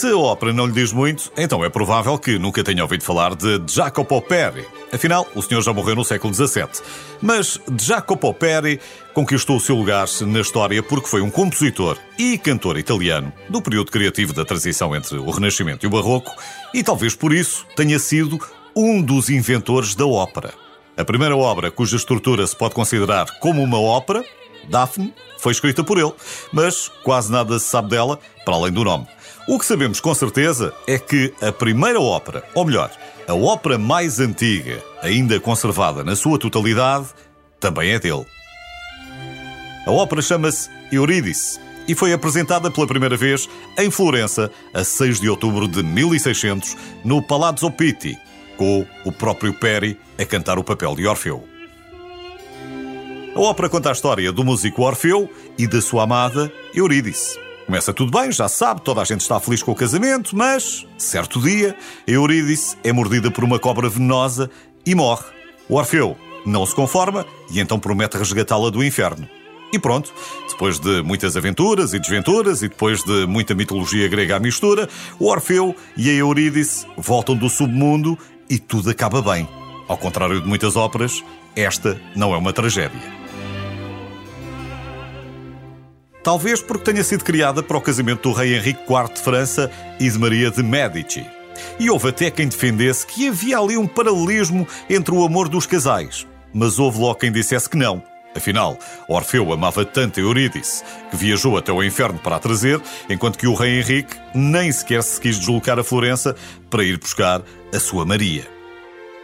Se a ópera não lhe diz muito, então é provável que nunca tenha ouvido falar de Jacopo Peri. Afinal, o senhor já morreu no século XVII. Mas Jacopo Peri conquistou o seu lugar na história porque foi um compositor e cantor italiano do período criativo da transição entre o Renascimento e o Barroco e talvez por isso tenha sido um dos inventores da ópera. A primeira obra cuja estrutura se pode considerar como uma ópera, Daphne, foi escrita por ele, mas quase nada se sabe dela, para além do nome. O que sabemos com certeza é que a primeira ópera, ou melhor, a ópera mais antiga, ainda conservada na sua totalidade, também é dele. A ópera chama-se Eurídice e foi apresentada pela primeira vez em Florença a 6 de outubro de 1600 no Palazzo Pitti, com o próprio Peri a cantar o papel de Orfeu. A ópera conta a história do músico Orfeu e da sua amada Eurídice. Começa tudo bem, já sabe, toda a gente está feliz com o casamento, mas, certo dia, Eurídice é mordida por uma cobra venenosa e morre. O Orfeu não se conforma e então promete resgatá-la do inferno. E pronto, depois de muitas aventuras e desventuras e depois de muita mitologia grega à mistura, o Orfeu e a Eurídice voltam do submundo e tudo acaba bem. Ao contrário de muitas óperas, esta não é uma tragédia. Talvez porque tenha sido criada para o casamento do rei Henrique IV de França e de Maria de Medici. E houve até quem defendesse que havia ali um paralelismo entre o amor dos casais. Mas houve logo quem dissesse que não. Afinal, Orfeu amava tanto Eurídice que viajou até o inferno para a trazer, enquanto que o rei Henrique nem sequer se quis deslocar a Florença para ir buscar a sua Maria.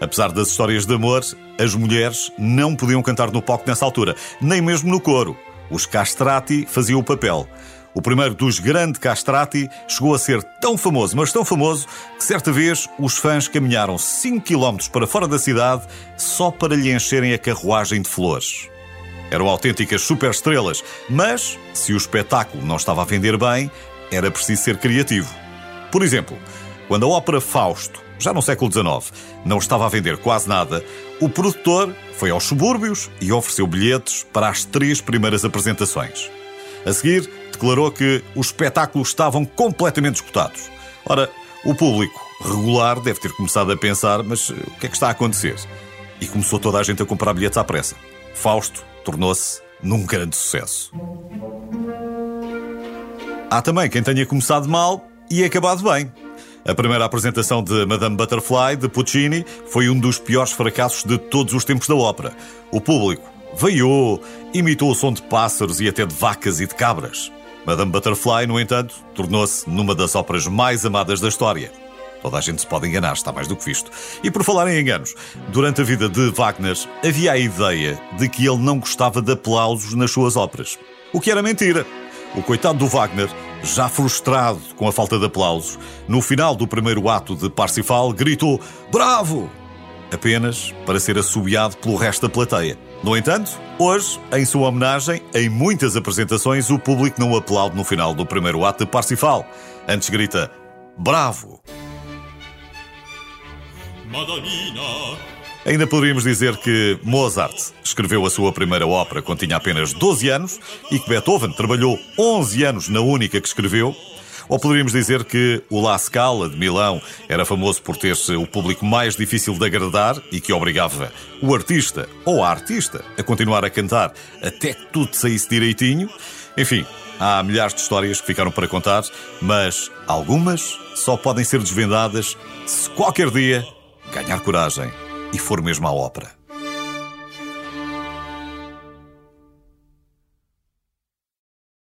Apesar das histórias de amor, as mulheres não podiam cantar no palco nessa altura, nem mesmo no coro. Os castrati faziam o papel. O primeiro dos grandes castrati chegou a ser tão famoso, mas tão famoso, que certa vez os fãs caminharam 5 km para fora da cidade só para lhe encherem a carruagem de flores. Eram autênticas superestrelas, mas se o espetáculo não estava a vender bem, era preciso ser criativo. Por exemplo, quando a ópera Fausto, já no século XIX, não estava a vender quase nada, o produtor foi aos subúrbios e ofereceu bilhetes para as três primeiras apresentações. A seguir, declarou que os espetáculos estavam completamente esgotados. Ora, o público regular deve ter começado a pensar: mas eh, o que é que está a acontecer? E começou toda a gente a comprar bilhetes à pressa. Fausto tornou-se num grande sucesso. Há também quem tenha começado mal e acabado bem. A primeira apresentação de Madame Butterfly, de Puccini, foi um dos piores fracassos de todos os tempos da ópera. O público veiou, imitou o som de pássaros e até de vacas e de cabras. Madame Butterfly, no entanto, tornou-se numa das óperas mais amadas da história. Toda a gente se pode enganar, está mais do que visto. E por falar em enganos, durante a vida de Wagner havia a ideia de que ele não gostava de aplausos nas suas óperas. O que era mentira. O coitado do Wagner, já frustrado com a falta de aplausos, no final do primeiro ato de Parsifal, gritou Bravo! Apenas para ser assobiado pelo resto da plateia. No entanto, hoje, em sua homenagem, em muitas apresentações, o público não aplaude no final do primeiro ato de Parsifal. Antes grita Bravo! Ainda poderíamos dizer que Mozart escreveu a sua primeira ópera quando tinha apenas 12 anos e que Beethoven trabalhou 11 anos na única que escreveu. Ou poderíamos dizer que o La Scala de Milão era famoso por ter o público mais difícil de agradar e que obrigava o artista ou a artista a continuar a cantar até que tudo saísse direitinho. Enfim, há milhares de histórias que ficaram para contar, mas algumas só podem ser desvendadas se qualquer dia ganhar coragem e for mesmo à ópera.